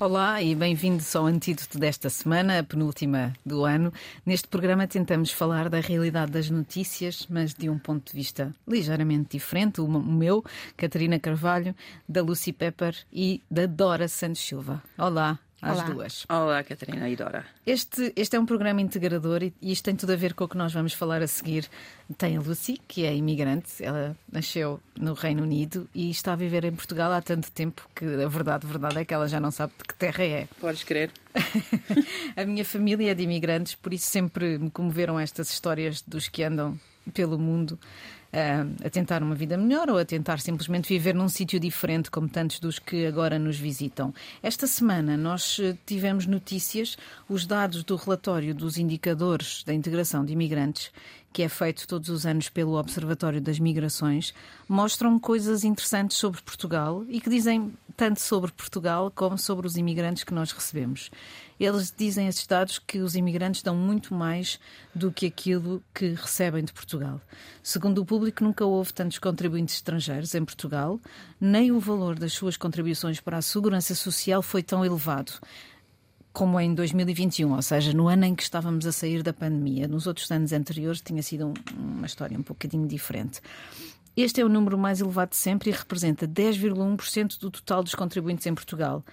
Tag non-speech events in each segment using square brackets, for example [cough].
Olá e bem-vindos ao antídoto desta semana, a penúltima do ano. Neste programa tentamos falar da realidade das notícias, mas de um ponto de vista ligeiramente diferente. O meu, Catarina Carvalho, da Lucy Pepper e da Dora Santos Silva. Olá às Olá. duas. Olá, Catarina e Dora. Este, este é um programa integrador e isto tem tudo a ver com o que nós vamos falar a seguir. Tem a Lucy, que é imigrante, ela nasceu no Reino Unido e está a viver em Portugal há tanto tempo que a verdade, a verdade é que ela já não sabe de que terra é. [laughs] Podes crer? a minha família é de imigrantes, por isso sempre me comoveram estas histórias dos que andam pelo mundo a tentar uma vida melhor ou a tentar simplesmente viver num sítio diferente, como tantos dos que agora nos visitam. Esta semana nós eh, tivemos notícias, os dados do relatório dos indicadores da integração de imigrantes que é feito todos os anos pelo Observatório das Migrações, mostram coisas interessantes sobre Portugal e que dizem tanto sobre Portugal como sobre os imigrantes que nós recebemos. Eles dizem esses dados que os imigrantes dão muito mais do que aquilo que recebem de Portugal. Segundo o público, nunca houve tantos contribuintes estrangeiros em Portugal, nem o valor das suas contribuições para a segurança social foi tão elevado como em 2021, ou seja, no ano em que estávamos a sair da pandemia. Nos outros anos anteriores tinha sido um, uma história um bocadinho diferente. Este é o número mais elevado de sempre e representa 10,1% do total dos contribuintes em Portugal.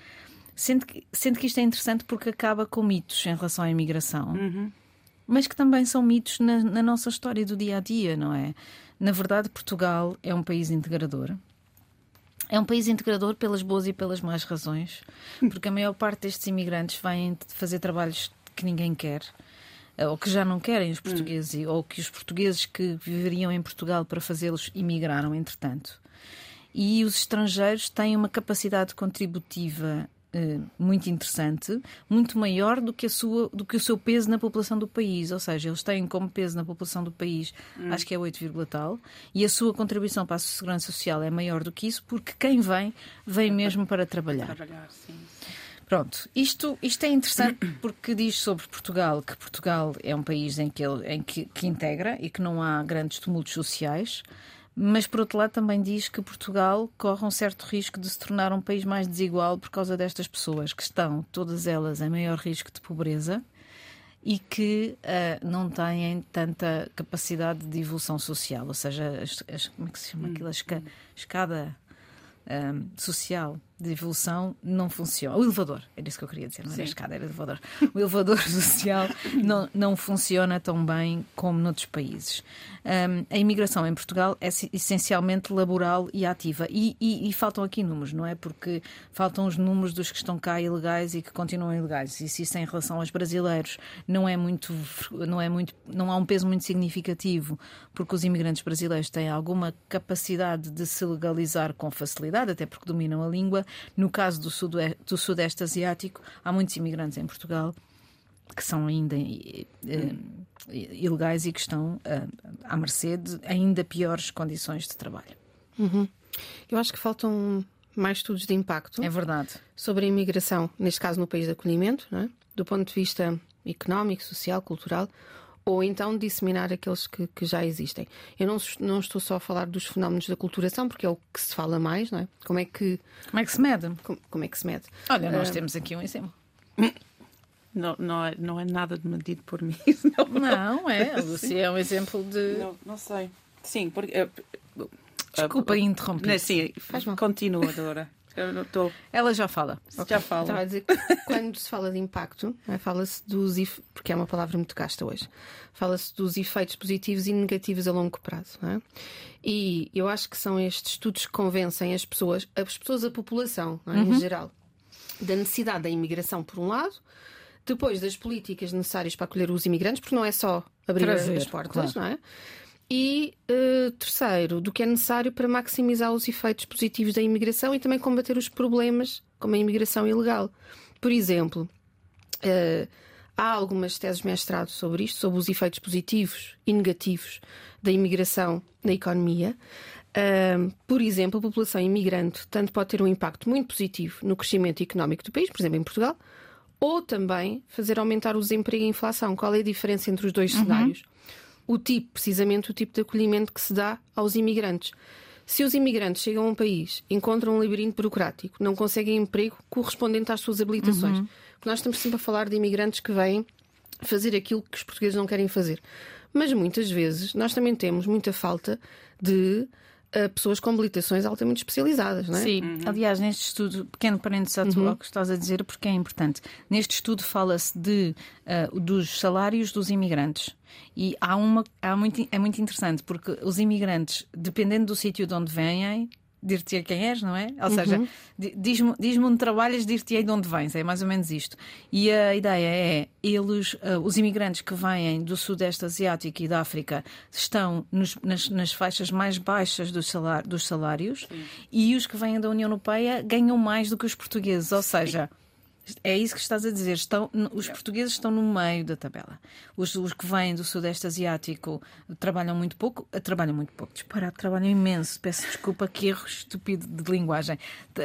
Sendo que, sendo que isto é interessante porque acaba com mitos em relação à imigração, uhum. mas que também são mitos na, na nossa história do dia a dia, não é? Na verdade, Portugal é um país integrador. É um país integrador pelas boas e pelas más razões, porque a maior parte destes imigrantes vêm fazer trabalhos que ninguém quer, eh, ou que já não querem os portugueses, ou que os portugueses que viveriam em Portugal para fazê-los imigraram, entretanto. E os estrangeiros têm uma capacidade contributiva muito interessante, muito maior do que, a sua, do que o seu peso na população do país. Ou seja, eles têm como peso na população do país, hum. acho que é 8, tal, e a sua contribuição para a segurança social é maior do que isso, porque quem vem, vem mesmo para trabalhar. Trabalhar, sim. Pronto, isto, isto é interessante porque diz sobre Portugal que Portugal é um país em que, ele, em que, que integra e que não há grandes tumultos sociais. Mas, por outro lado, também diz que Portugal corre um certo risco de se tornar um país mais desigual por causa destas pessoas que estão, todas elas, em maior risco de pobreza e que uh, não têm tanta capacidade de evolução social. Ou seja, as, as, como é que se chama aquilo? A esca, escada um, social de evolução não funciona. O elevador, era isso que eu queria dizer, não era escada, era elevador. O elevador [laughs] social não, não funciona tão bem como noutros países. Um, a imigração em Portugal é essencialmente laboral e ativa. E, e, e, faltam aqui números, não é? Porque faltam os números dos que estão cá ilegais e que continuam ilegais. E se isso em relação aos brasileiros não é muito, não é muito, não há um peso muito significativo, porque os imigrantes brasileiros têm alguma capacidade de se legalizar com facilidade, até porque dominam a língua no caso do, sudoeste, do Sudeste Asiático, há muitos imigrantes em Portugal que são ainda uh, ilegais e que estão uh, à mercê de ainda piores condições de trabalho. Uhum. Eu acho que faltam mais estudos de impacto. É verdade. Sobre a imigração, neste caso no país de acolhimento, é? do ponto de vista económico, social, cultural, ou então disseminar aqueles que, que, já existem. Eu não, não estou só a falar dos fenómenos da culturação, porque é o que se fala mais, não é? Como é que. Como é que se mede? Como, como é que se mede? Olha, nós uh... temos aqui um exemplo. Não, não, é, não é nada de medido por mim. [laughs] Não, não é. Você é um exemplo de. Não, não sei. Sim, porque. Uh, Desculpa uh, interromper. Sim, faz mal. Continua, Dora. Tô... Ela já fala. Okay. Já fala. Estava a dizer que [laughs] quando se fala de impacto, é? fala-se dos. porque é uma palavra muito gasta hoje. Fala-se dos efeitos positivos e negativos a longo prazo. É? E eu acho que são estes estudos que convencem as pessoas, as pessoas, a população é? uhum. em geral, da necessidade da imigração, por um lado, depois das políticas necessárias para acolher os imigrantes, porque não é só abrir Prazer, as portas, claro. não é? E uh, terceiro, do que é necessário para maximizar os efeitos positivos da imigração e também combater os problemas como a imigração ilegal. Por exemplo, uh, há algumas teses de mestrado sobre isto, sobre os efeitos positivos e negativos da imigração na economia. Uh, por exemplo, a população imigrante tanto pode ter um impacto muito positivo no crescimento económico do país, por exemplo, em Portugal, ou também fazer aumentar o desemprego e a inflação. Qual é a diferença entre os dois uhum. cenários? O tipo, precisamente o tipo de acolhimento que se dá aos imigrantes. Se os imigrantes chegam a um país, encontram um labirinto burocrático, não conseguem emprego correspondente às suas habilitações. Uhum. Nós estamos sempre a falar de imigrantes que vêm fazer aquilo que os portugueses não querem fazer. Mas muitas vezes nós também temos muita falta de uh, pessoas com habilitações altamente especializadas, não é? Sim, aliás, neste estudo, pequeno parênteses ao que estás a dizer, porque é importante. Neste estudo fala-se de ah, dos salários dos imigrantes. E há uma, há muito, é muito interessante, porque os imigrantes, dependendo do sítio de onde vêm, dir-te quem és, não é? Ou seja, di- diz-me diz onde trabalhas, dir-te de onde vens, é mais ou menos isto. E a ideia é, eles, ah, os imigrantes que vêm do Sudeste Asiático e da África, estão nos- nas, nas faixas mais baixas dos, salar- dos salários e os que vêm da União Europeia ganham mais do que os portugueses, ou seja. É isso que estás a dizer. Estão, os portugueses estão no meio da tabela. Os, os que vêm do Sudeste Asiático trabalham muito pouco. eh, Trabalham muito pouco. Disparado, trabalham imenso. Peço desculpa, que erro estúpido de linguagem.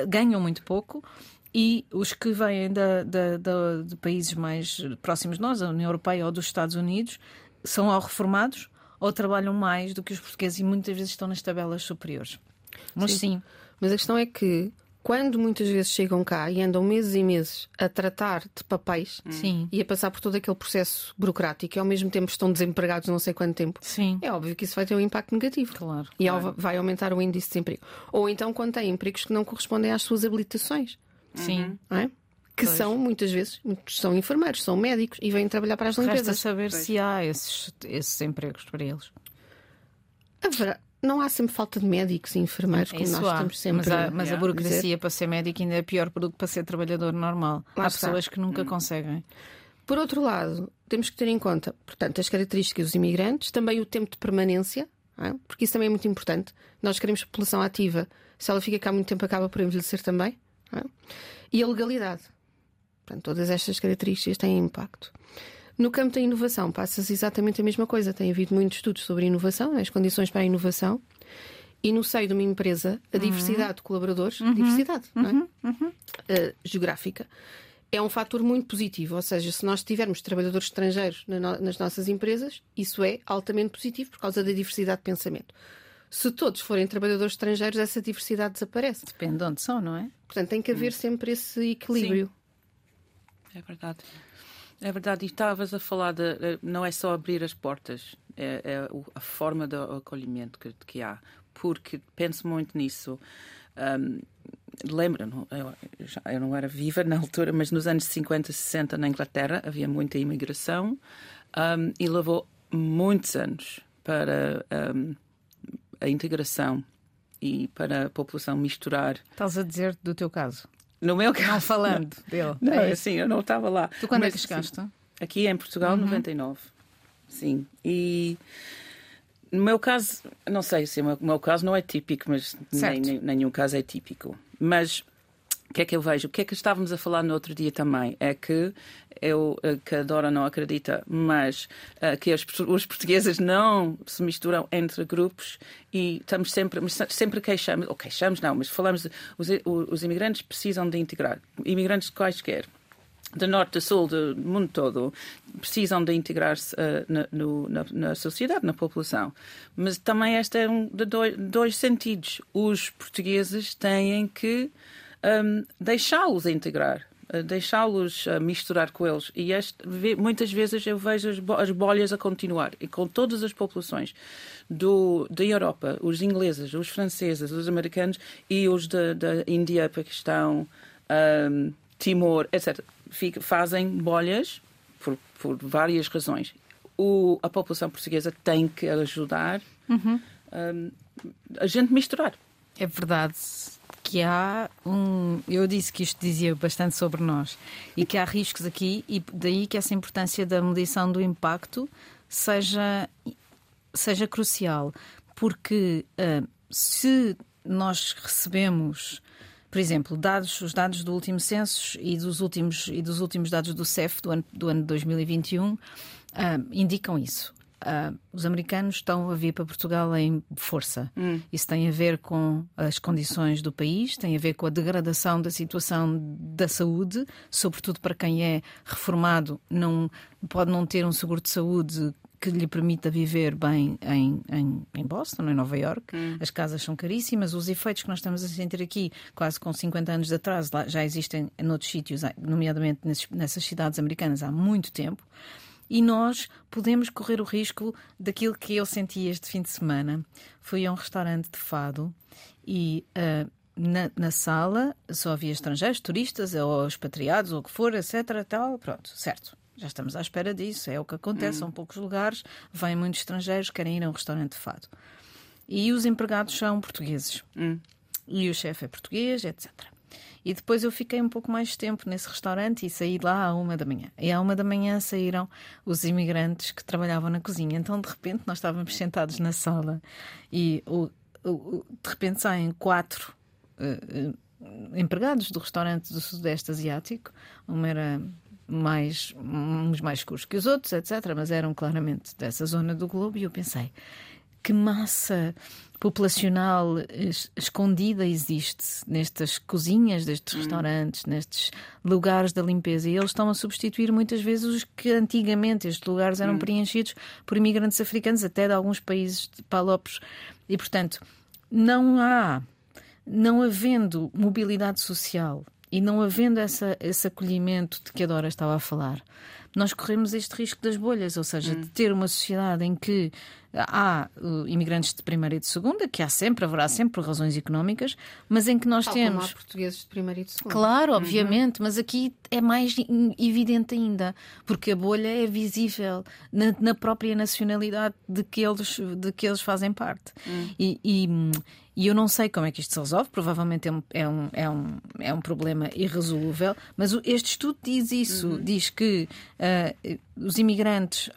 Ganham muito pouco. E os que vêm da, da- da- de países mais próximos de nós, a União Europeia ou dos Estados Unidos, são ou reformados ou trabalham mais do que os portugueses e muitas vezes estão nas tabelas superiores. Mas sim, Mas a questão é que, quando muitas vezes chegam cá e andam meses e meses a tratar de papéis sim, e a passar por todo aquele processo burocrático e ao mesmo tempo estão desempregados não sei quanto tempo, sim, é óbvio que isso vai ter um impacto negativo. claro. E ao- vai aumentar o índice de desemprego. Ou então quando têm empregos que não correspondem às suas habilitações, Sim. não é? Que Pois. são, muitas vezes, muitos são enfermeiros, são médicos e vêm trabalhar para as Resta limpezas. saber se há esses, esses empregos para eles. Haverá- Não há sempre falta de médicos e enfermeiros, como Isso nós há, estamos sempre mas, há- mas a Yeah. burocracia para ser médico ainda é pior do que para ser trabalhador normal. Lá há está. pessoas que nunca conseguem. Por outro lado, temos que ter em conta, portanto, as características dos imigrantes, também o tempo de permanência, é? porque isso também é muito importante. Nós queremos população ativa. Se ela fica cá muito tempo, acaba por envelhecer também. é? E a legalidade. Portanto, todas estas características têm impacto. No campo da inovação, passa-se exatamente a mesma coisa. Tem havido muitos estudos sobre inovação, as condições para a inovação. E no seio de uma empresa, a diversidade de colaboradores, diversidade não é? eh, geográfica, é um fator muito positivo. Ou seja, se nós tivermos trabalhadores estrangeiros na no- nas nossas empresas, isso é altamente positivo por causa da diversidade de pensamento. Se todos forem trabalhadores estrangeiros, essa diversidade desaparece. Depende de onde são, não é? Portanto, tem que haver sempre esse equilíbrio. É verdade. É verdade, e estavas a falar de. eh, Não é só abrir as portas, é, é a forma de acolhimento que, que há. Porque penso muito nisso. Um, Lembro-me, eu, eu não era viva na altura, mas nos anos 50, 60 na Inglaterra havia muita imigração um, e levou muitos anos para um, a integração e para a população misturar. Estás a dizer do teu caso. No meu caso. Não falando dele. Não, É assim, eu não estava lá. Tu quando é Mas, que sim, chegaste? Aqui em Portugal, 99. Sim. E no meu caso, não sei se o meu, meu caso não é típico, mas nem, nem- nenhum caso é típico. Mas o que é que eu vejo? O que é que estávamos a falar no outro dia também? É que eu, eh, que a Dora não acredita, mas eh, que portu- os portugueses não se misturam entre grupos e estamos sempre, sempre queixamos, ou queixamos não, mas falamos, os, os imigrantes precisam de integrar. Imigrantes quaisquer do norte, do sul, do mundo todo, precisam de integrar-se eh, na, na- na sociedade, na população. Mas também este é um de dois, dois sentidos. Os portugueses têm que hum, deixá-los integrar. eh, Deixá-los eh, misturar com eles. E este, muitas vezes eu vejo as, bo- as bolhas a continuar. E com todas as populações do, da Europa, os ingleses, os franceses, os americanos e os da, da Índia, Paquistão, hum, Timor, etc., fica- fazem bolhas por, por várias razões. O, a população portuguesa tem que ajudar hum, a gente misturar. É verdade que há um. Eu disse que isto dizia bastante sobre nós e que há riscos aqui, e daí que essa importância da medição do impacto seja, seja crucial. Porque ah, se nós recebemos. Por exemplo, dados, os dados do último censo e dos últimos, e dos últimos dados do CEF do ano, do ano de 2021 ah, indicam isso. Ah, os americanos estão a vir para Portugal em força. Isso tem a ver com as condições do país, tem a ver com a degradação da situação da saúde, sobretudo para quem é reformado, não, pode não ter um seguro de saúde que lhe permita viver bem em, em, em Boston, em Nova York. Hum. As casas são caríssimas, os efeitos que nós estamos a sentir aqui, quase com 50 anos de atraso, já existem noutros sítios, nomeadamente nessas cidades americanas, há muito tempo. E nós podemos correr o risco daquilo que eu senti este fim de semana. Fui a um restaurante de fado e uh, na, na, sala só havia estrangeiros, turistas ou expatriados ou o que for, etc. Tal, pronto, certo. Já estamos à espera disso, é o que acontece. Hum. São poucos lugares, vêm muitos estrangeiros, querem ir a um restaurante de fado. E os empregados são portugueses. Hum. E o chefe é português, etc. E depois eu fiquei um pouco mais tempo nesse restaurante e saí lá à uma da manhã. E à uma da manhã saíram os imigrantes que trabalhavam na cozinha. Então, de repente, nós estávamos sentados na sala e o, o, de repente saem quatro uh, empregados do restaurante do Sudeste Asiático. Uma era mais, uns mais escuros que os outros, etc. Mas eram claramente dessa zona do globo. E eu pensei, que massa populacional escondida existe nestas cozinhas destes hum. restaurantes, nestes lugares da limpeza. E eles estão a substituir muitas vezes os que antigamente estes lugares eram hum. preenchidos por imigrantes africanos, até de alguns países de palopes. E, portanto, não há, não havendo mobilidade social e não havendo essa, esse acolhimento de que a Dora estava a falar, nós corremos este risco das bolhas, ou seja, hum. de ter uma sociedade em que há uh, imigrantes de primeira e de segunda, que há sempre, haverá sempre por razões económicas, mas em que nós Tal temos. Como há portugueses de primeira e de segunda. Claro, uhum. obviamente, uhum. mas aqui é mais evidente ainda, porque a bolha é visível na, na própria nacionalidade de que eles, de que eles fazem parte. Uhum. E, e, e, eu não sei como é que isto se resolve, provavelmente é um, é um, é um, é um problema irresolúvel, mas este estudo diz isso: uhum. diz que uh, os imigrantes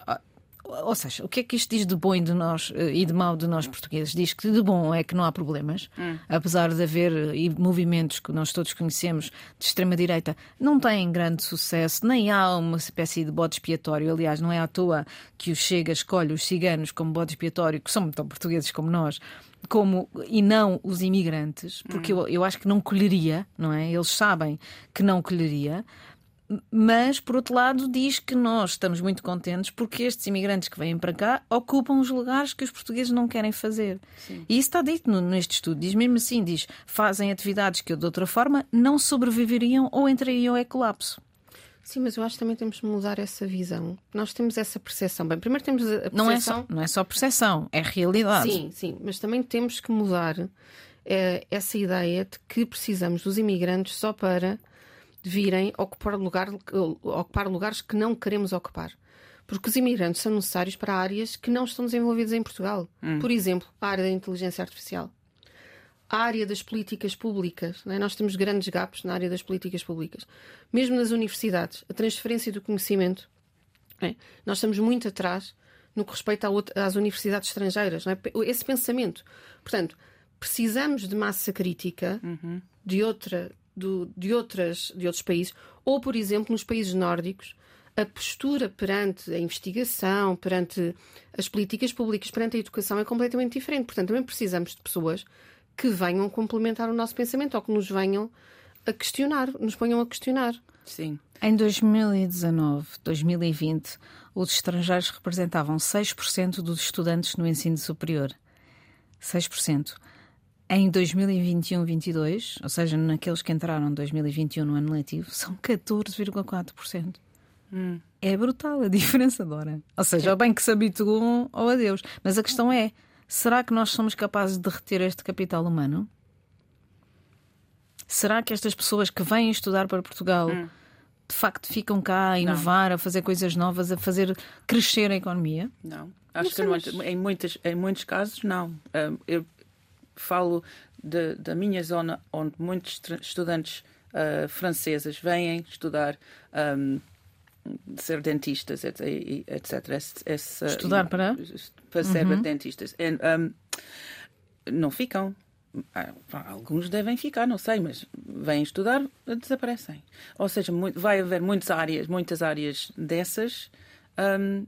ou seja, o que é que isto diz de bom e de nós eh, e de mau de nós portugueses? Diz que de bom é que não há problemas, hum. apesar de haver eh, movimentos que nós todos conhecemos de extrema-direita, não têm grande sucesso, nem há uma espécie de bode expiatório. Aliás, não é à toa que o Chega escolhe os ciganos como bode expiatório, que são tão portugueses como nós, como e não os imigrantes, porque hum. eu, eu acho que não colheria, não é? Eles sabem que não colheria mas, por outro lado, diz que nós estamos muito contentes porque estes imigrantes que vêm para cá ocupam os lugares que os portugueses não querem fazer. Sim. E isso está dito no, neste estudo. Diz mesmo assim: diz, fazem atividades que de outra forma não sobreviveriam ou entrariam em colapso. Sim, mas eu acho que também temos de mudar essa visão. Nós temos essa percepção. Bem, primeiro temos a percepção. Não é só, não é só percepção, é realidade. Sim, sim, mas também temos que mudar é, essa ideia de que precisamos dos imigrantes só para virem ocupar, lugar, ocupar lugares que não queremos ocupar. Porque os imigrantes são necessários para áreas que não estão desenvolvidas em Portugal. Hum. Por exemplo, a área da inteligência artificial. A área das políticas públicas. É? Nós temos grandes gaps na área das políticas públicas. Mesmo nas universidades, a transferência do conhecimento. É? Nós estamos muito atrás no que respeita às universidades estrangeiras. É? Esse pensamento. Portanto, precisamos de massa crítica uhum. de outra do, de, outras, de outros países, ou, por exemplo, nos países nórdicos, a postura perante a investigação, perante as políticas públicas, perante a educação é completamente diferente. Portanto, também precisamos de pessoas que venham complementar o nosso pensamento ou que nos venham a questionar, nos ponham a questionar. Sim. Em 2019, 2020, os estrangeiros representavam 6% dos estudantes no ensino superior. 6% em 2021-22, ou seja, naqueles que entraram em 2021 no ano letivo, são 14,4%. Hum. É brutal a diferença, Dora. Ou seja, ou bem que se habituam ou adeus. Mas a questão é: será que nós somos capazes de reter este capital humano? Será que estas pessoas que vêm estudar para Portugal hum. de facto ficam cá a inovar, não. a fazer coisas novas, a fazer crescer a economia? Não. Acho não que não, em, muitas, em muitos casos, não. Eu falo de, da minha zona, onde muitos estudantes uh, franceses vêm estudar. Um, ser dentistas, etc. Esse, Estudar para? Para ser uhum. dentistas. E, um, não ficam. Ah, alguns devem ficar, não sei, mas vêm estudar, desaparecem. Ou seja, vai haver muitas áreas, muitas áreas dessas um,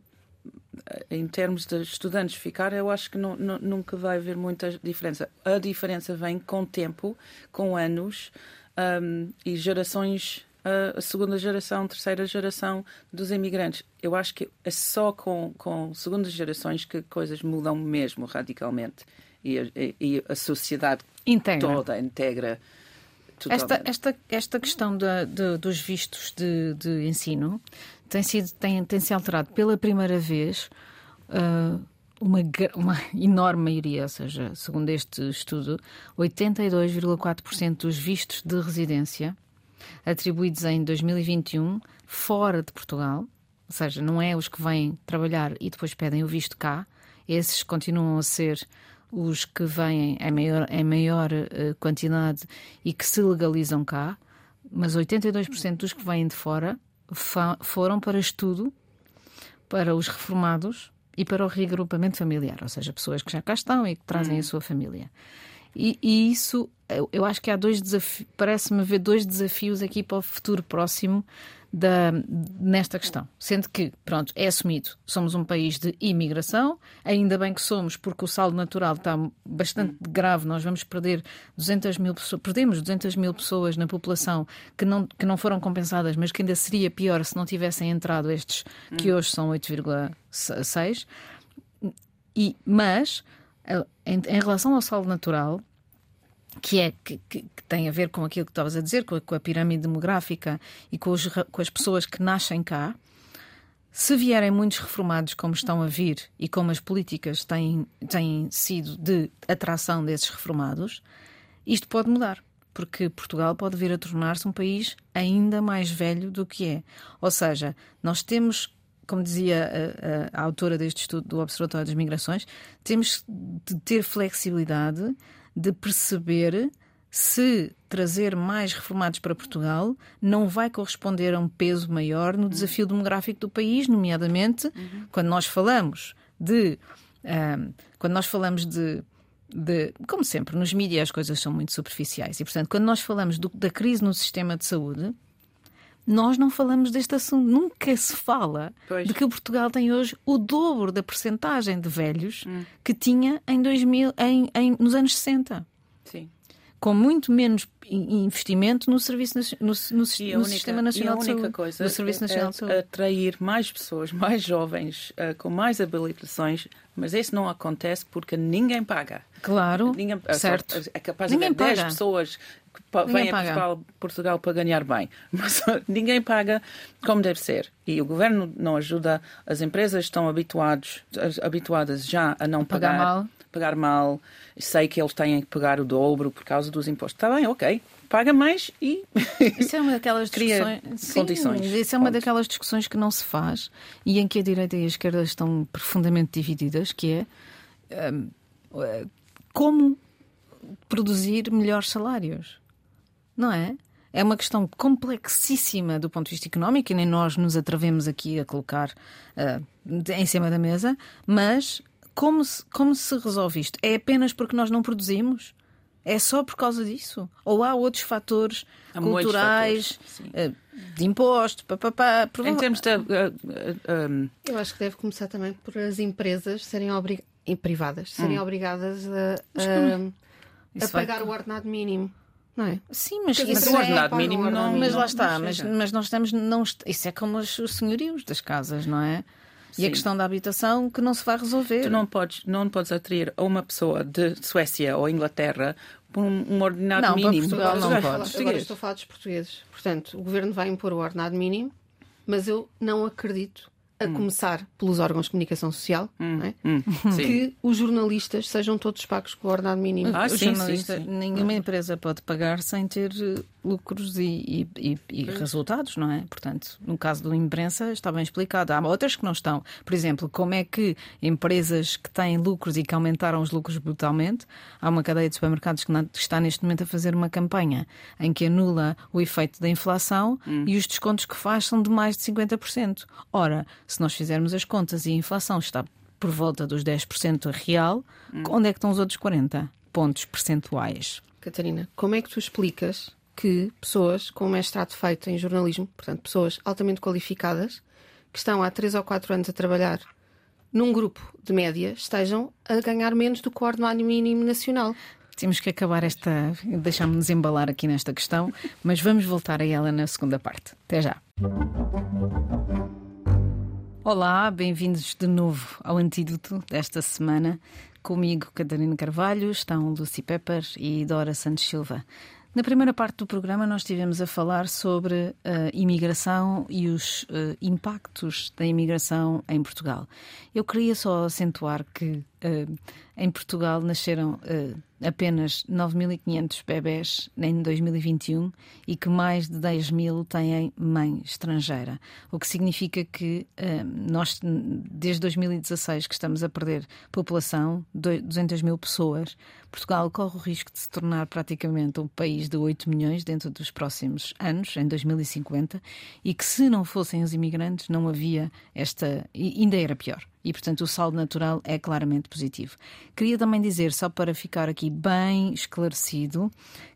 em termos de estudantes ficar, eu acho que não, não, nunca vai haver muita diferença. A diferença vem com tempo, com anos um, e gerações a segunda geração, terceira geração dos imigrantes. Eu acho que é só com, com segundas gerações que coisas mudam mesmo radicalmente e a, e a sociedade integra. toda integra. Esta, esta, esta questão de, de, dos vistos de, de, ensino tem, sido, tem, tem se alterado pela primeira vez. Uh, uma, uma [laughs] enorme maioria, ou seja, segundo este estudo, 82,4% dos vistos de residência atribuídos em 2021 fora de Portugal, ou seja, não é os que vêm trabalhar e depois pedem o visto cá, esses continuam a ser os que vêm em maior, em maior uh, quantidade e que se legalizam cá, mas 82% dos que vêm de fora foram para estudo para os reformados e para o reagrupamento familiar, ou seja, pessoas que já cá estão e que trazem hum. a sua família. E, e isso, eu, eu, acho que há dois desafios, parece-me haver dois desafios aqui para o futuro próximo da, nesta questão. Sendo que, pronto, é assumido, somos um país de imigração, ainda bem que somos, porque o saldo natural está bastante grave, nós vamos perder 200 mil pessoas, perdemos 200 mil pessoas na população que não, que não foram compensadas, mas que ainda seria pior se não tivessem entrado estes, que hum. hoje são 8,6. E, mas, em, em relação ao saldo natural, que é que, que, tem a ver com aquilo que estavas a dizer, com a, com a pirâmide demográfica e com, os, com, as pessoas que nascem cá, se vierem muitos reformados como estão a vir e como as políticas têm, têm sido de atração desses reformados, isto pode mudar. Porque Portugal pode vir a tornar-se um país ainda mais velho do que é. Ou seja, nós temos como dizia a, a, a, autora deste estudo do Observatório das Migrações, temos de ter flexibilidade de perceber se trazer mais reformados para Portugal não vai corresponder a um peso maior no desafio demográfico do país, nomeadamente uhum. quando nós falamos de um, quando nós falamos de de, como sempre, nos mídias as coisas são muito superficiais e, portanto, quando nós falamos do, da crise no sistema de saúde, nós não falamos deste assunto. Nunca se fala pois. de que Portugal tem hoje o dobro da percentagem de velhos hum. que tinha em 2000, em, em, nos anos 60. Sim. Com muito menos investimento no, serviço, no, no, no Sistema Nacional de Saúde. Coisa no Serviço é, Nacional de Saúde. atrair mais pessoas, mais jovens, uh, com mais habilitações, mas isso não acontece porque ninguém paga. Claro, ninguém, certo. É capaz ninguém de haver 10 pessoas vem a Portugal, Portugal, para ganhar bem, [laughs] mas ninguém paga como deve ser. E o governo não ajuda, as empresas estão habituados, habituadas já a não pagar, pagar mal. Pagar mal. Sei que eles têm que pagar o dobro por causa dos impostos. Está bem, ok. Paga mais e. [laughs] Isso é uma daquelas discussões. Sim, condições. Isso é uma Ponto. daquelas discussões que não se faz e em que a direita e a esquerda estão profundamente divididas, que é. Um, como produzir melhores salários não é? É uma questão complexíssima do ponto de vista económico e nem nós nos atrevemos aqui a colocar uh, em cima da mesa, mas como se, como se resolve isto? É apenas porque nós não produzimos? É só por causa disso? Ou há outros fatores há culturais, fatores, uh, de imposto, papapá, Em termos de. Uh, um... Eu acho que deve começar também por as empresas serem obrigadas, privadas, serem hum. obrigadas a, a, a pagar vai... o ordenado mínimo. Não é? Sim, mas isso é, ordenado mínimo não, mas lá está, mas, mas nós estamos não isso é como os, os senhorios das casas, não é? E Sim. a questão da habitação que não se vai resolver. Tu não podes, não podes atrair a uma pessoa de Suécia ou Inglaterra por um, um ordenado não, mínimo. Portugal não, não podes. Agora estou a falar dos portugueses. Portanto, o governo vai impor o ordenado mínimo, mas eu não acredito a hum. começar pelos órgãos de comunicação social, hum. é? hum. que os jornalistas sejam todos pagos com o ordenado mínimo. Ah, sim, sim, sim, Nenhuma empresa pode pagar sem ter eh, lucros e, e, e, resultados, não é? Portanto, no caso do imprensa está bem explicado. Há outras que não estão. Por exemplo, como é que empresas que têm lucros e que aumentaram os lucros brutalmente, há uma cadeia de supermercados que está neste momento a fazer uma campanha em que anula o efeito da inflação hum. e os descontos que faz são de mais de 50%. Ora, se nós fizermos as contas e a inflação está por volta dos 10% real, hum. onde é que estão os outros 40 pontos percentuais? Catarina, como é que tu explicas que pessoas com mestrado feito em jornalismo, portanto, pessoas altamente qualificadas, que estão há 3 ou 4 anos a trabalhar num grupo de média, estejam a ganhar menos do que o ordenado mínimo nacional? Temos que acabar esta. deixámos-nos embalar aqui nesta questão, mas vamos voltar a ela na segunda parte. Até já. Olá, bem-vindos de novo ao Antídoto desta semana. Comigo, Catarina Carvalho, estão Lucy Pepper e Dora Santos Silva. Na primeira parte do programa, nós estivemos a falar sobre a imigração e os uh, impactos da imigração em Portugal. Eu queria só acentuar que em Portugal nasceram uh, apenas 9.500 bebés em 2021 e que mais de 10 mil têm mãe estrangeira. O que significa que uh, nós, desde 2016, que estamos a perder população, 200 mil pessoas, Portugal corre o risco de se tornar praticamente um país de 8 milhões dentro dos próximos anos, em 2050, e que se não fossem os imigrantes não havia esta. ainda era pior e, portanto, o saldo natural é claramente positivo. Queria também dizer, só para ficar aqui bem esclarecido,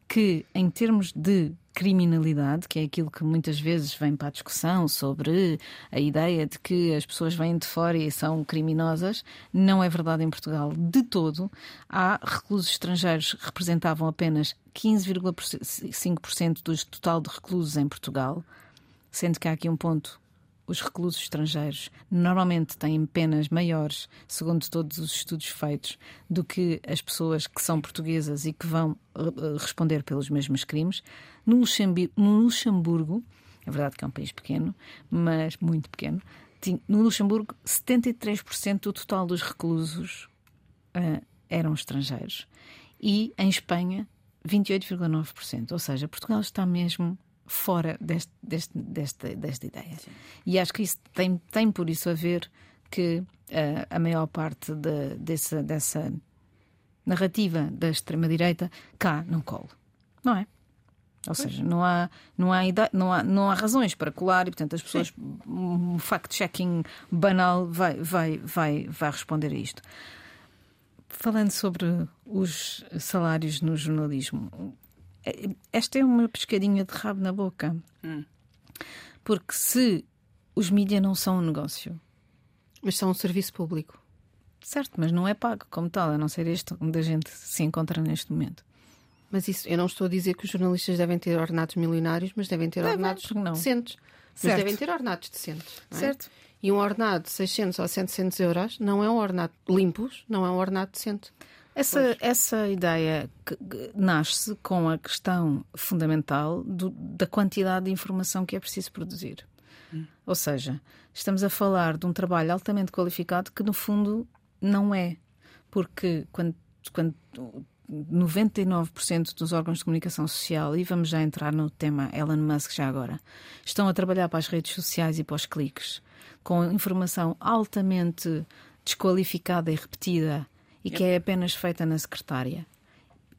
que em termos de criminalidade, que é aquilo que muitas vezes vem para a discussão sobre a ideia de que as pessoas vêm de fora e são criminosas, não é verdade em Portugal de todo. Há reclusos estrangeiros que representavam apenas 15,5% do total de reclusos em Portugal, sendo que há aqui um ponto os reclusos estrangeiros normalmente têm penas maiores, segundo todos os estudos feitos, do que as pessoas que são portuguesas e que vão uh, responder pelos mesmos crimes. No Luxemburgo, no Luxemburgo, é verdade que é um país pequeno, mas muito pequeno, no Luxemburgo, 73% do total dos reclusos uh, eram estrangeiros. E em Espanha, 28,9%. Ou seja, Portugal está mesmo fora deste, deste, desta, desta ideia. Sim. E acho que isso tem, tem por isso a ver que uh, a maior parte de, dessa, dessa narrativa da extrema-direita cá não cola. Não é? Ou seja, não há, não, há não, há, não há razões para colar e, portanto, as pessoas, um fact-checking banal vai, vai, vai, vai responder a isto. Falando sobre os salários no jornalismo, esta é uma pescadinha de rabo na boca. Hum. Porque se os mídias não são um negócio. Mas são um serviço público. Certo, mas não é pago como tal, a não ser este onde a gente se encontra neste momento. Mas isso, eu não estou a dizer que os jornalistas devem ter ordenados milionários, mas devem ter ordenados decentes. Mas certo. devem ter ordenados decentes. É? Certo. E um ordenado de 600 ou 700 euros não é um ordenado limpos, não é um ordenado decente. Essa, essa ideia nasce com a questão fundamental do, da quantidade de informação que é preciso produzir. Hum. Ou seja, estamos a falar de um trabalho altamente qualificado que, no fundo, não é. Porque quando, quando 99% dos órgãos de comunicação social, e vamos já entrar no tema Elon Musk já agora, estão a trabalhar para as redes sociais e para os cliques, com informação altamente desqualificada e repetida e que é apenas feita na secretária.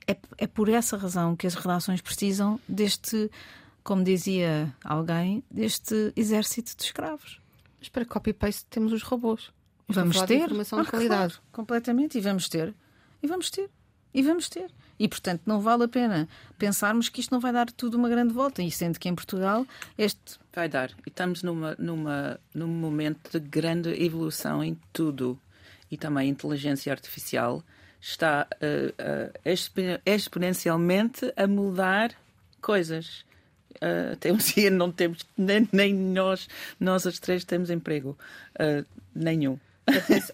É, é por essa razão que as redações precisam deste, como dizia alguém, deste exército de escravos. Mas para copy-paste temos os robôs. Vamos ter. De informação ah, de qualidade. Claro, completamente. E vamos ter. E vamos ter. E vamos ter. E, portanto, não vale a pena pensarmos que isto não vai dar tudo uma grande volta. E sendo que em Portugal este. Vai dar. E estamos numa, numa, num momento de grande evolução em tudo e também a inteligência artificial está uh, uh, exponencialmente a mudar coisas. Uh, temos [laughs] e não temos nem, nem, nós nós as três temos emprego uh, nenhum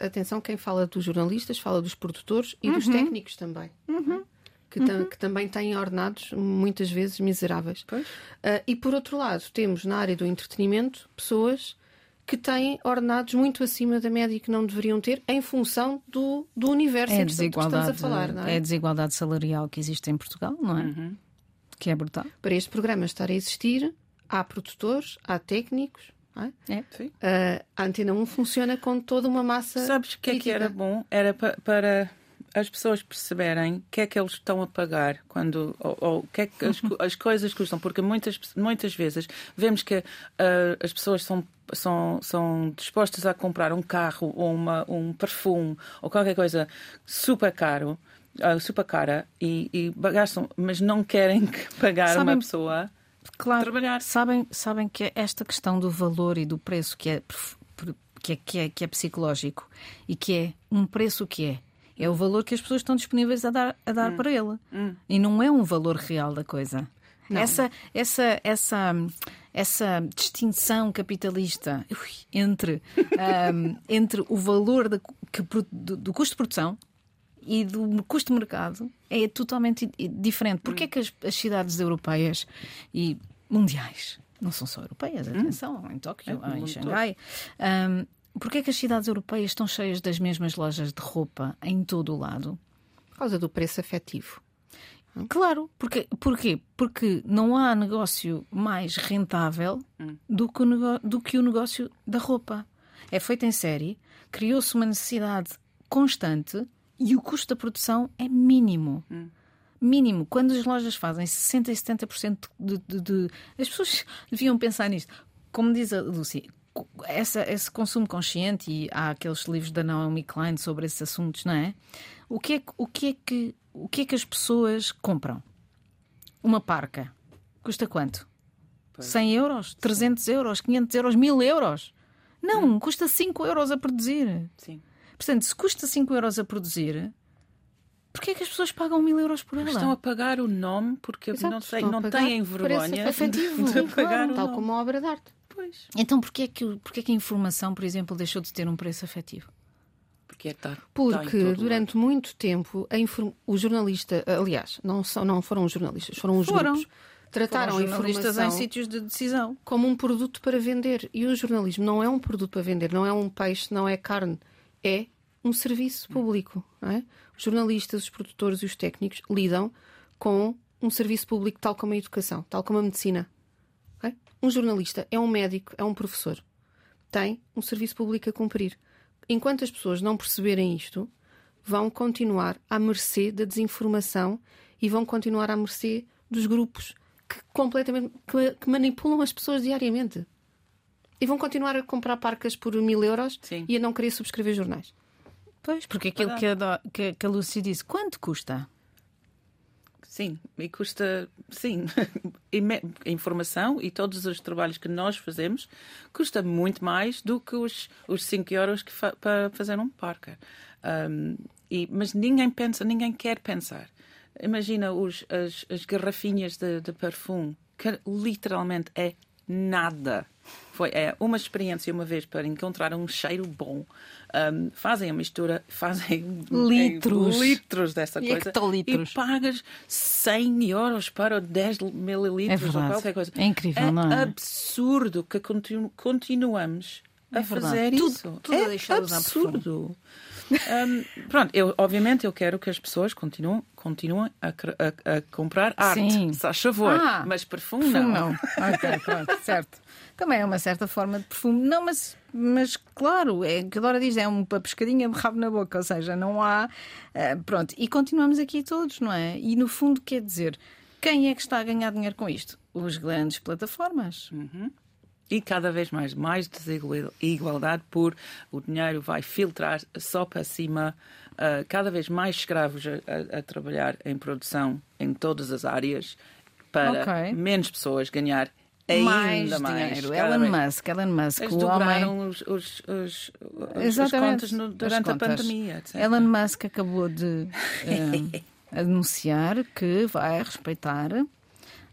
atenção quem fala dos jornalistas fala dos produtores e uhum. dos técnicos também uhum. Que, uhum. que, também têm ordenados muitas vezes miseráveis uh, e por outro lado temos na área do entretenimento pessoas que têm ordenados muito acima da média que não deveriam ter em função do, do universo é a desigualdade, que estamos a falar. Não é? é a desigualdade salarial que existe em Portugal, não é? Uhum. Que é brutal. Para este programa estar a existir, há produtores, há técnicos. É? É. Uh, a Antena 1 funciona com toda uma massa. Sabes o que é que era bom? Era pa para as pessoas perceberem o que é que eles estão a pagar quando ou, ou que é que as, as, coisas custam, porque muitas, muitas vezes vemos que uh, as pessoas são são, são dispostas a comprar um carro ou uma, um perfume ou qualquer coisa super caro, uh, super cara e, e gastam, mas não querem pagar sabem, uma pessoa claro, trabalhar. Sabem, sabem que esta questão do valor e do preço que é, que é, que é, que é psicológico e que é um preço que é É o valor que as pessoas estão disponíveis a dar, a dar para ele. E não é um valor real da coisa. Essa, essa, essa, essa distinção capitalista entre, [laughs] um, entre o valor que do, do custo de produção e do custo de mercado é totalmente diferente. Porquê é que as, as cidades europeias e mundiais, não são só europeias, atenção, em Tóquio, É, em Xangai, um, porquê é que as cidades europeias estão cheias das mesmas lojas de roupa em todo o lado? Por causa do preço afetivo. Claro, porque, porquê? Porque não há negócio mais rentável do, que o do que o negócio da roupa. É feito em série, criou-se uma necessidade constante e o custo da produção é mínimo. Mínimo. Quando as lojas fazem 60% e 70% de, de, de. As pessoas [laughs] deviam pensar nisto. Como diz a Lucy, essa, esse consumo consciente, e há aqueles livros da Naomi Klein sobre esses assuntos, não é? O que é, que- o que, é que, o que é que as pessoas compram? Uma parca. Custa quanto? 100 euros? 300 euros? 500 euros? 1000 euros? Não, custa 5 euros a produzir. Sim. Portanto, se custa 5 euros a produzir, porquê é que as pessoas pagam 1000 euros por ela? Estão a pagar o nome porque Exato, não, sei, não têm vergonha afetivo. de Sim, pagar claro, o tal nome. como a obra de arte. Pois, Então, porquê é, que, porquê é que a informação, por exemplo, deixou de ter um preço afetivo? porque é que está, está em Porque todo durante muito tempo a inform- o jornalista, aliás, não, são, não foram os jornalistas, foram os Foram. grupos, trataram Foram a jornalistas informação em sítios de decisão. como um produto para vender. E o jornalismo não é um produto para vender, não é um peixe, não é carne, é um serviço público. não é? Os jornalistas, os produtores e os técnicos lidam com um serviço público tal como a educação, tal como a medicina. Um jornalista é um médico, é um professor. Tem um serviço público a cumprir. Enquanto as pessoas não perceberem isto, vão continuar à mercê da desinformação e vão continuar à mercê dos grupos que completamente que, que manipulam as pessoas diariamente. E vão continuar a comprar parcas por mil euros Sim. e a não querer subscrever jornais. Pois, porque aquilo que a, que, que a Lucy disse, quanto custa? Sim, e custa, sim, [laughs] informação e todos os trabalhos que nós fazemos custa muito mais do que os, os 5 euros que fa para fazer um parker. Um, e, mas ninguém pensa, ninguém quer pensar. Imagina os, as, as garrafinhas de, de perfume, que literalmente é nada. Foi é uma experiência uma vez para encontrar um cheiro bom. Um, fazem a mistura, [laughs] fazem Litros. litros dessa E coisa hectolitros. e pagas 100 euros para 10 É mililitros ou verdade. qualquer coisa. É incrível, não é? absurdo que continu- continuamos a É verdade. fazer Tudo- isso. tudo a é absurdo. Hum, pronto, eu, obviamente eu quero que as pessoas continuem, continuem a, a- a comprar arte, Sim. se faz favor, Ah, mas perfume, Perfume não. não. ok, pronto, [laughs] certo. Também é uma certa forma de perfume. Não, mas, mas claro, é o que a Dora diz, é uma pescadinha de rabo na boca, ou seja, não há. eh, pronto, e continuamos aqui todos, não é? E no fundo, quer dizer, quem é que está a ganhar dinheiro com isto? Os grandes plataformas. E cada vez mais, mais desigualdade por o dinheiro vai filtrar só para cima, ah, cada vez mais escravos a, a- a trabalhar em produção em todas as áreas para Ok. menos pessoas ganhar ainda mais. dinheiro. Elon vez. Musk, Elon Musk, Eles o homem. os, os, os, os- contas no- durante a contas. pandemia. etc. Elon Musk acabou de [laughs] eh, anunciar que vai respeitar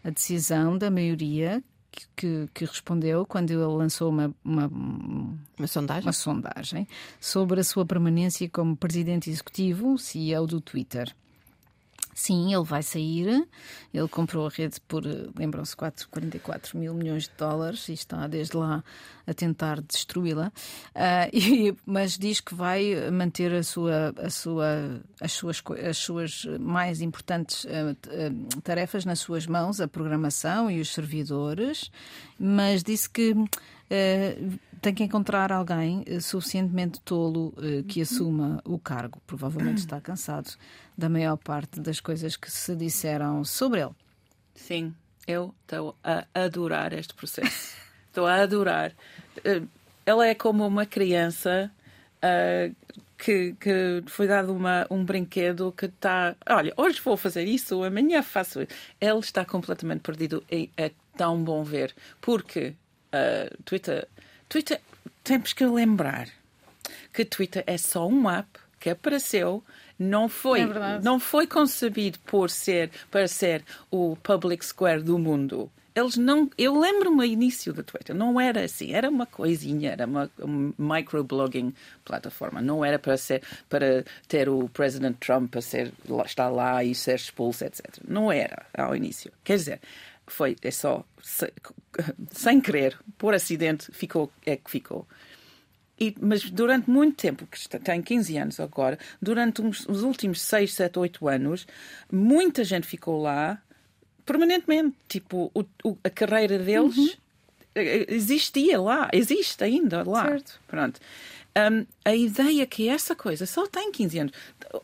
a decisão da maioria que, que, respondeu quando ele lançou uma, uma, Uma sondagem? uma sondagem sobre a sua permanência como presidente executivo, CEO do Twitter. Sim, ele vai sair. Ele comprou a rede por, lembram-se, 4, 44 mil milhões de dólares e está desde lá a tentar destruí-la. [laughs] E- mas diz que vai manter a sua, a sua, as, suas, as suas mais importantes ah, tarefas nas suas mãos, a programação e os servidores, mas disse que tem que encontrar alguém eh, suficientemente tolo eh, que assuma o cargo. Provavelmente está cansado da maior parte das coisas que se disseram sobre ele. Sim, eu estou a adorar este processo. [laughs] Estou a adorar. Eh, Ela é como uma criança ah, que, que foi dado uma, um brinquedo que está. Olha, hoje vou fazer isso, amanhã faço isso. Ele está completamente perdido e é tão bom ver. Porque ah, Twitter, Twitter, temos que lembrar que Twitter é só um app que apareceu não foi, É não foi concebido por ser para ser o public square do mundo. Eles não, eu lembro-me no início do Twitter, não era assim, era uma coisinha, era uma, uma microblogging plataforma, não era para ser para ter o President Trump a ser estar lá e ser expulso, etc. Não era ao início. Quer dizer, foi é só se, sem querer, por acidente, ficou é que ficou. E, mas durante muito tempo, que tem 15 anos agora, durante uns, os últimos 6, 7, 8 anos, muita gente ficou lá permanentemente. Tipo, o, o, a carreira deles uhum. existia lá, existe ainda lá. Certo. Pronto. Um, a ideia que essa coisa só tem 15 anos,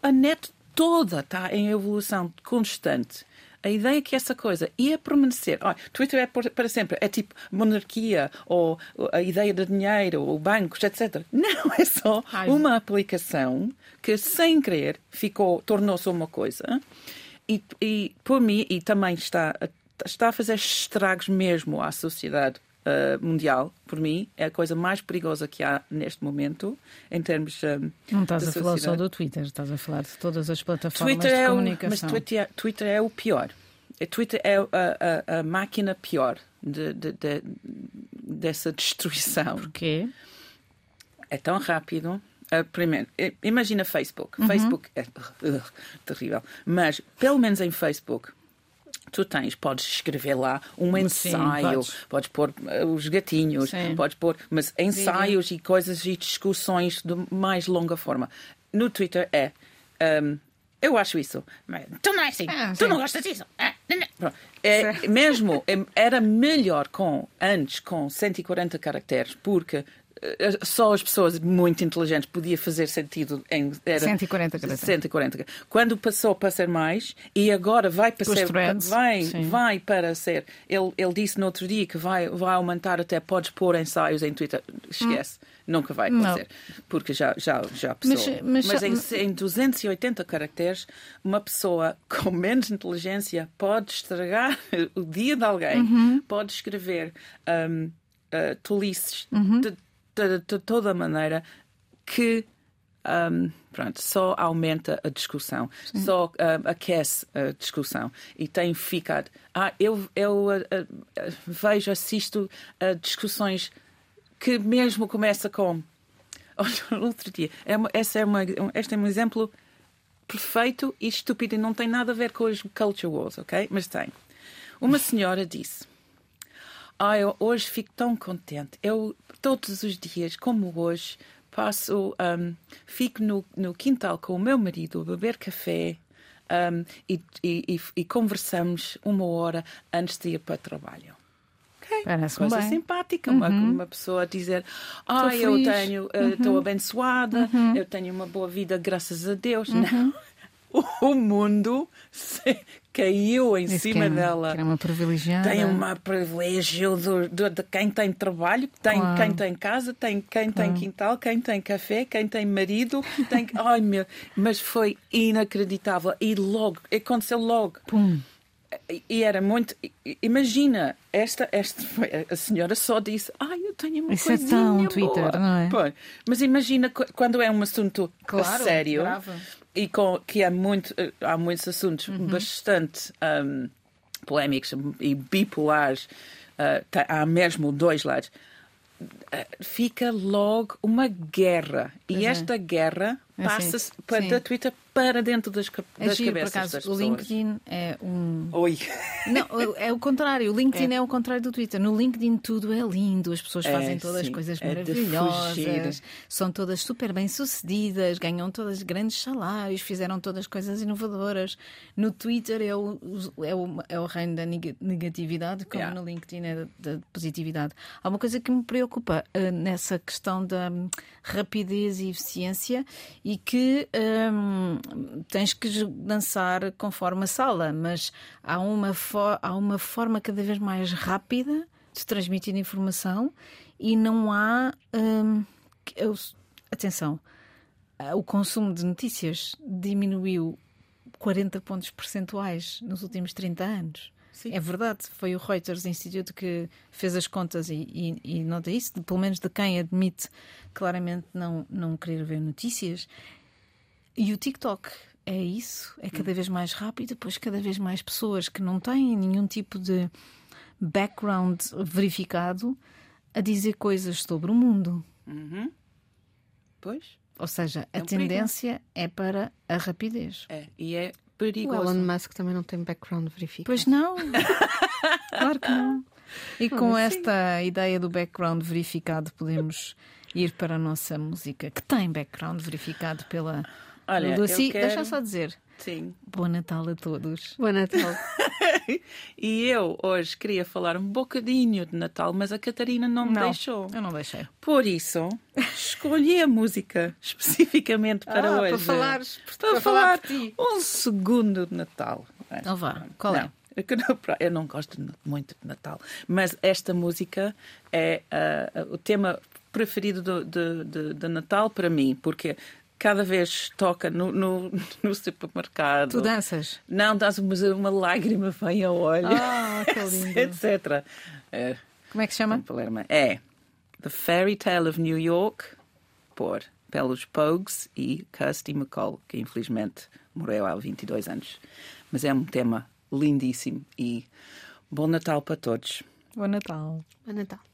a net toda está em evolução constante. A ideia que essa coisa ia permanecer. Oh, Twitter é para sempre. É tipo monarquia, ou a ideia de dinheiro, ou bancos, etc. [laughs] Não, é só Ai. uma aplicação que, sem querer, ficou, tornou-se uma coisa e, e por mim, e também está, está a fazer estragos mesmo à sociedade Uh, mundial, por mim, é a coisa mais perigosa que há neste momento, em termos. Um, não estás a falar só do Twitter, estás a falar de todas as plataformas Twitter de é comunicação. O, mas Twitter, é, Twitter é o pior. Twitter é a, a, a máquina pior de, de, de, dessa destruição. Porquê? É tão rápido, Uh, primeiro, imagina Facebook. Uhum. Facebook é uh, terrível. Mas, pelo menos em Facebook, tu tens, podes escrever lá um ensaio, Sim, podes. podes. pôr uh, os gatinhos, Sim. podes pôr, mas ensaios e coisas e discussões de mais longa forma. No Twitter é. Um, eu acho isso. Tu não é assim. Ah, tu não gostas disso. Ah, é, mesmo é, era melhor com antes com 140 caracteres porque eh, só as pessoas muito inteligentes podia fazer sentido em era 140 140 quando passou para ser mais e agora vai para ser vai vai para ser ele, ele disse no outro dia que vai vai aumentar até podes pôr ensaios em Twitter esquece hum. nunca vai acontecer Não. porque já já já passou mas, mas, mas em, em 280 caracteres uma pessoa [laughs] com menos inteligência pode estragar [laughs] o dia de alguém uhum. pode escrever um, uh, eh, tolices uhum. de de, de toda maneira que um, pronto, só aumenta a discussão, Sim. só uh, aquece a discussão e tem ficado. Ah, eu, eu uh, uh, vejo, assisto a discussões que mesmo começa com. [laughs] Outro dia, é uma, essa é uma, este é um exemplo perfeito e estúpido e não tem nada a ver com os culture wars, ok? Mas tem. Uma senhora disse ah, eu hoje fico tão contente. Eu, todos os dias, como hoje, passo, um, fico no, no quintal com o meu marido a beber café um, e, e, e, conversamos uma hora antes de ir para o trabalho. Okay. Parece Coisa bem. simpática, uhum. uma, uma pessoa dizer: Ah, eu tenho, estou uh, uhum. abençoada, uhum. eu tenho uma boa vida, graças a Deus. Não uhum. [laughs] o mundo caiu em Isso cima que é, dela. Que é uma privilegiada. Tem um privilégio do, do, de quem tem trabalho, tem, claro. quem tem casa, tem, quem claro. tem quintal, quem tem café, quem tem marido. Tem... [laughs] Ai, meu. Mas foi inacreditável. E logo, aconteceu logo. Pum. E era muito. Imagina, esta, esta a senhora só disse: Ai, eu tenho uma Isso é tão Twitter, boa. não é? Pô, mas imagina quando é um assunto claro, sério. Grave e com, que há, muito, há muitos assuntos uhum. bastante um, polémicos e bipolares, uh, tá, há mesmo dois lados. Uh, fica logo uma guerra. E é. esta guerra é assim, para da Twitter para dentro das, é das giro, cabeças acaso, das pessoas. O LinkedIn é um. Oi. Não, é o contrário. O LinkedIn é. é o contrário do Twitter. No LinkedIn tudo é lindo, as pessoas é, fazem todas as coisas é maravilhosas, são todas super bem sucedidas, ganham todas grandes salários, fizeram todas coisas inovadoras. No Twitter é o, é o, é o reino da negatividade, como yeah. no LinkedIn é da positividade. Há uma coisa que me preocupa uh, nessa questão da um, rapidez e eficiência e que. Um, tens que dançar conforme a sala, mas há uma, há uma forma cada vez mais rápida de transmitir informação e não há. Hum, eu, atenção, o consumo de notícias diminuiu 40 pontos percentuais nos últimos 30 anos. Sim. É verdade, foi o Reuters Institute que fez as contas e, e, e nota isso, de, pelo menos de quem admite claramente não, não querer ver notícias E o TikTok é isso, é cada vez mais rápido, depois cada vez mais pessoas que não têm nenhum tipo de background verificado a dizer coisas sobre o mundo. Uhum. Pois, Ou seja, a É um perigo. tendência é para a rapidez. é. E é O perigoso. Elon Musk também não tem background verificado. Pois não, [laughs] claro que não. E com esta ideia do background verificado, podemos ir para a nossa música, que tem background verificado pela Olha, Lucy. eu quero... Deixa só dizer. Sim. Bom Natal a todos. Boa Natal. [laughs] E eu hoje queria falar um bocadinho de Natal, mas a Catarina não me deixou. Eu não deixei. Por isso, escolhi a música [laughs] especificamente para Ah, hoje. para falares- para, para falar, falar por ti. um segundo de Natal. Então vá, qual é? Não, não- Eu não gosto muito de Natal, mas esta música é ah, o tema preferido do, de, de- de Natal para mim, porque cada vez toca no, no, [laughs] no supermercado. Tu danças? Não, dás uma, uma lágrima vem ao olho, Ah, que [laughs] lindo. etc. É, Como é que se chama? É The Fairy Tale of New York, por pelos Pogues e Kirsty McCall, que infelizmente morreu há 22 anos. Mas é um tema lindíssimo e bom Natal para todos. Bom Natal. Boa Natal.